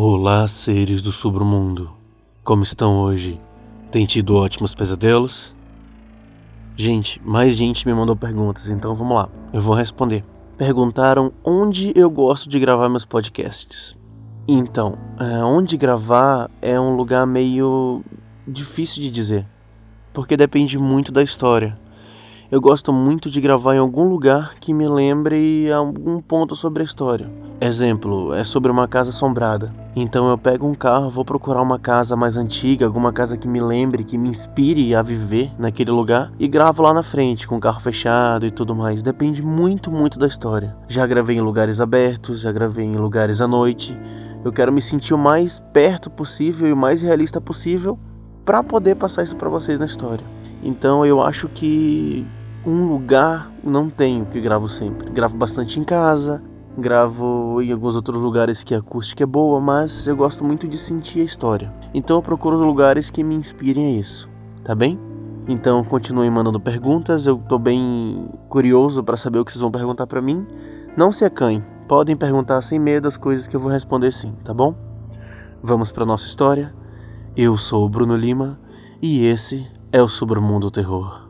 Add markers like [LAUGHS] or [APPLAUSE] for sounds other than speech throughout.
Olá, seres do submundo. Como estão hoje? Tem tido ótimos pesadelos? Gente, mais gente me mandou perguntas, então vamos lá. Eu vou responder. Perguntaram onde eu gosto de gravar meus podcasts. Então, é, onde gravar é um lugar meio difícil de dizer, porque depende muito da história. Eu gosto muito de gravar em algum lugar que me lembre algum ponto sobre a história. Exemplo, é sobre uma casa assombrada. Então eu pego um carro, vou procurar uma casa mais antiga, alguma casa que me lembre, que me inspire a viver naquele lugar e gravo lá na frente, com o carro fechado e tudo mais. Depende muito, muito da história. Já gravei em lugares abertos, já gravei em lugares à noite. Eu quero me sentir o mais perto possível e o mais realista possível para poder passar isso para vocês na história. Então eu acho que um lugar não tenho que gravo sempre. Gravo bastante em casa, gravo em alguns outros lugares que a acústica é boa, mas eu gosto muito de sentir a história. Então eu procuro lugares que me inspirem a isso, tá bem? Então continuem mandando perguntas, eu tô bem curioso para saber o que vocês vão perguntar para mim. Não se acanhem, podem perguntar sem medo as coisas que eu vou responder sim, tá bom? Vamos para nossa história. Eu sou o Bruno Lima e esse é o Submundo Terror.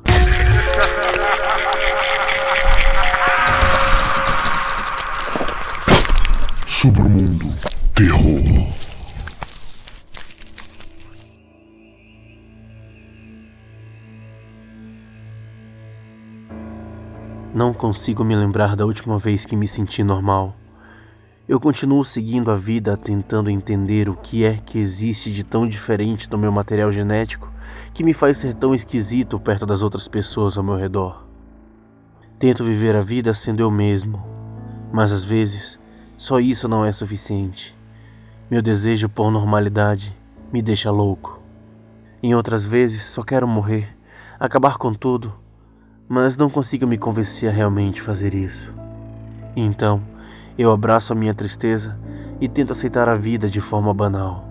Submundo Terror. Não consigo me lembrar da última vez que me senti normal. Eu continuo seguindo a vida tentando entender o que é que existe de tão diferente do meu material genético que me faz ser tão esquisito perto das outras pessoas ao meu redor. Tento viver a vida sendo eu mesmo, mas às vezes só isso não é suficiente. Meu desejo por normalidade me deixa louco. Em outras vezes só quero morrer, acabar com tudo, mas não consigo me convencer a realmente fazer isso. Então, eu abraço a minha tristeza e tento aceitar a vida de forma banal.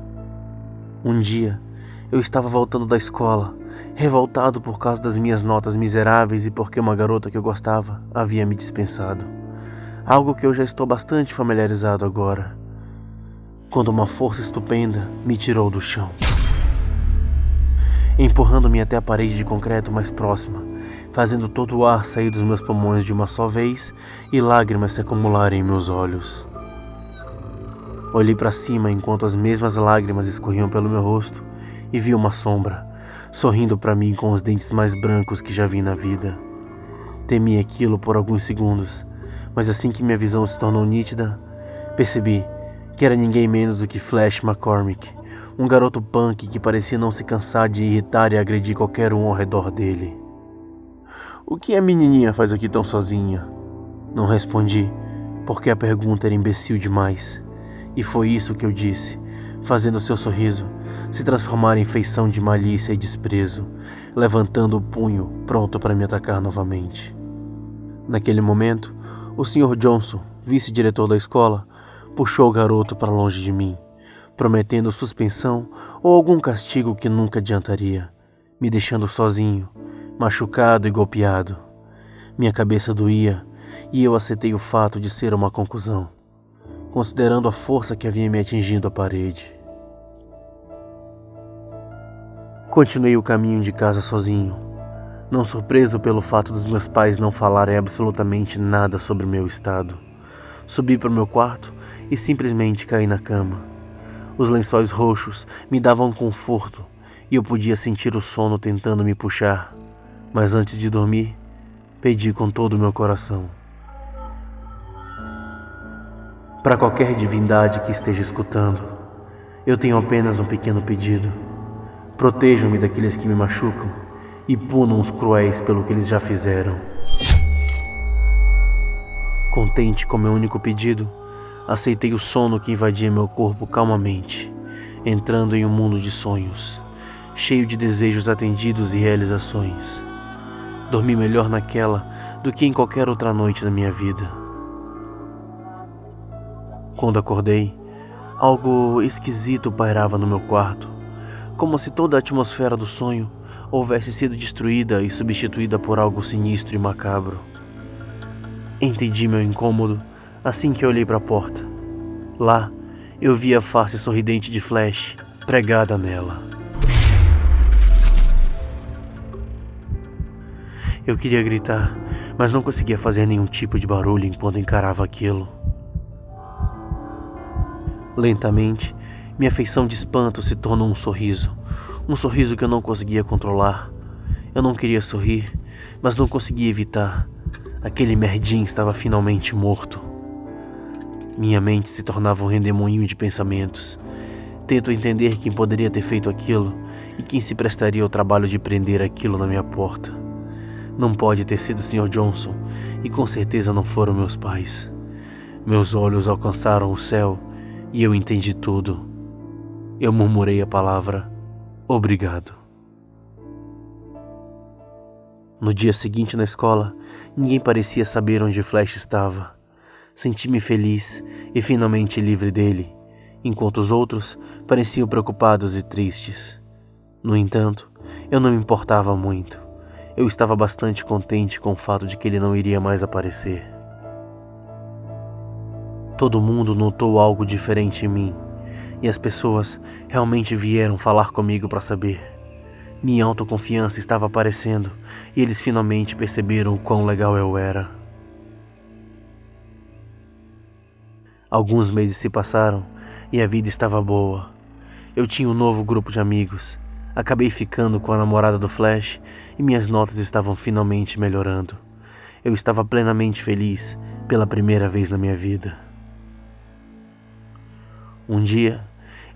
Um dia, eu estava voltando da escola, revoltado por causa das minhas notas miseráveis e porque uma garota que eu gostava havia me dispensado algo que eu já estou bastante familiarizado agora, quando uma força estupenda me tirou do chão, empurrando-me até a parede de concreto mais próxima, fazendo todo o ar sair dos meus pulmões de uma só vez e lágrimas se acumularem em meus olhos. Olhei para cima enquanto as mesmas lágrimas escorriam pelo meu rosto e vi uma sombra, sorrindo para mim com os dentes mais brancos que já vi na vida. Temi aquilo por alguns segundos, mas assim que minha visão se tornou nítida, percebi que era ninguém menos do que Flash McCormick, um garoto punk que parecia não se cansar de irritar e agredir qualquer um ao redor dele. O que a menininha faz aqui tão sozinha? Não respondi, porque a pergunta era imbecil demais. E foi isso que eu disse, fazendo seu sorriso se transformar em feição de malícia e desprezo, levantando o punho, pronto para me atacar novamente. Naquele momento, o Sr. Johnson, vice-diretor da escola, puxou o garoto para longe de mim, prometendo suspensão ou algum castigo que nunca adiantaria, me deixando sozinho, machucado e golpeado. Minha cabeça doía e eu aceitei o fato de ser uma conclusão, considerando a força que havia me atingido a parede. Continuei o caminho de casa sozinho, não surpreso pelo fato dos meus pais não falarem absolutamente nada sobre meu estado. Subi para o meu quarto e simplesmente caí na cama. Os lençóis roxos me davam conforto e eu podia sentir o sono tentando me puxar. Mas antes de dormir, pedi com todo o meu coração. Para qualquer divindade que esteja escutando, eu tenho apenas um pequeno pedido. Protejam-me daqueles que me machucam e punam os cruéis pelo que eles já fizeram. Contente com meu único pedido, aceitei o sono que invadia meu corpo calmamente, entrando em um mundo de sonhos, cheio de desejos atendidos e realizações. Dormi melhor naquela do que em qualquer outra noite da minha vida. Quando acordei, algo esquisito pairava no meu quarto, como se toda a atmosfera do sonho houvesse sido destruída e substituída por algo sinistro e macabro. Entendi meu incômodo assim que olhei para a porta. Lá eu vi a face sorridente de Flash pregada nela. Eu queria gritar, mas não conseguia fazer nenhum tipo de barulho enquanto encarava aquilo. Lentamente, minha feição de espanto se tornou um sorriso, um sorriso que eu não conseguia controlar. Eu não queria sorrir, mas não conseguia evitar. Aquele merdinho estava finalmente morto. Minha mente se tornava um redemoinho de pensamentos. Tento entender quem poderia ter feito aquilo e quem se prestaria ao trabalho de prender aquilo na minha porta. Não pode ter sido o Sr. Johnson e com certeza não foram meus pais. Meus olhos alcançaram o céu e eu entendi tudo. Eu murmurei a palavra obrigado. No dia seguinte na escola, ninguém parecia saber onde Flash estava. Senti-me feliz e finalmente livre dele, enquanto os outros pareciam preocupados e tristes. No entanto, eu não me importava muito. Eu estava bastante contente com o fato de que ele não iria mais aparecer. Todo mundo notou algo diferente em mim, e as pessoas realmente vieram falar comigo para saber. Minha autoconfiança estava aparecendo e eles finalmente perceberam o quão legal eu era. Alguns meses se passaram e a vida estava boa. Eu tinha um novo grupo de amigos. Acabei ficando com a namorada do Flash e minhas notas estavam finalmente melhorando. Eu estava plenamente feliz pela primeira vez na minha vida. Um dia,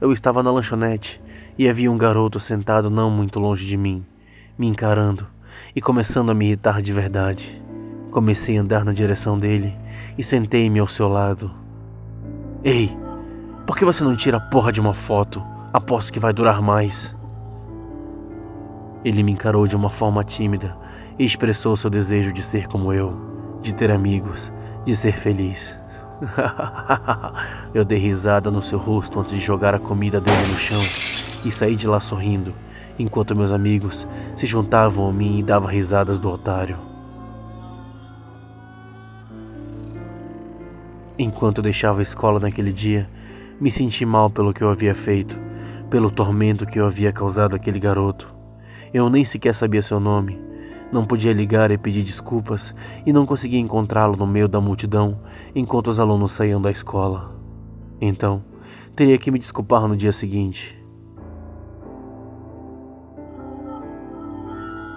eu estava na lanchonete e havia um garoto sentado não muito longe de mim, me encarando e começando a me irritar de verdade. Comecei a andar na direção dele e sentei-me ao seu lado. Ei, por que você não tira a porra de uma foto? Aposto que vai durar mais. Ele me encarou de uma forma tímida e expressou seu desejo de ser como eu, de ter amigos, de ser feliz. [LAUGHS] eu dei risada no seu rosto antes de jogar a comida dele no chão e saí de lá sorrindo, enquanto meus amigos se juntavam a mim e davam risadas do otário. Enquanto deixava a escola naquele dia, me senti mal pelo que eu havia feito, pelo tormento que eu havia causado àquele garoto. Eu nem sequer sabia seu nome. Não podia ligar e pedir desculpas e não conseguia encontrá-lo no meio da multidão enquanto os alunos saíam da escola. Então, teria que me desculpar no dia seguinte.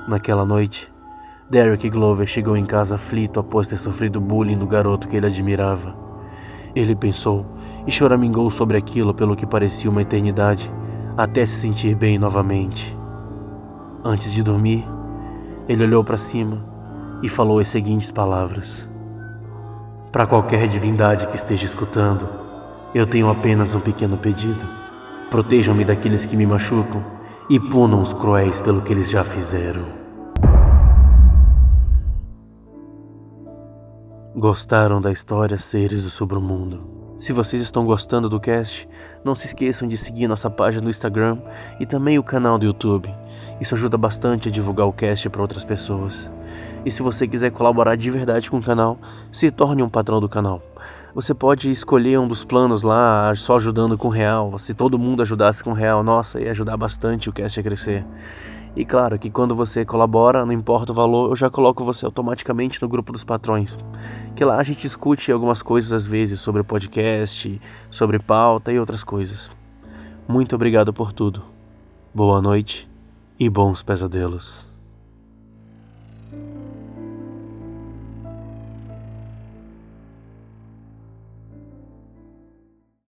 Naquela noite, Derek Glover chegou em casa aflito após ter sofrido bullying do garoto que ele admirava. Ele pensou e choramingou sobre aquilo pelo que parecia uma eternidade, até se sentir bem novamente. Antes de dormir, ele olhou para cima e falou as seguintes palavras: Para qualquer divindade que esteja escutando, eu tenho apenas um pequeno pedido. Protejam-me daqueles que me machucam e punam os cruéis pelo que eles já fizeram. Gostaram da história Seres do Submundo? Se vocês estão gostando do cast, não se esqueçam de seguir nossa página no Instagram e também o canal do YouTube. Isso ajuda bastante a divulgar o cast para outras pessoas. E se você quiser colaborar de verdade com o canal, se torne um patrão do canal. Você pode escolher um dos planos lá, só ajudando com real. Se todo mundo ajudasse com real, nossa, ia ajudar bastante o cast a crescer. E claro que quando você colabora, não importa o valor, eu já coloco você automaticamente no grupo dos patrões. Que lá a gente discute algumas coisas às vezes sobre o podcast, sobre pauta e outras coisas. Muito obrigado por tudo. Boa noite e bons pesadelos.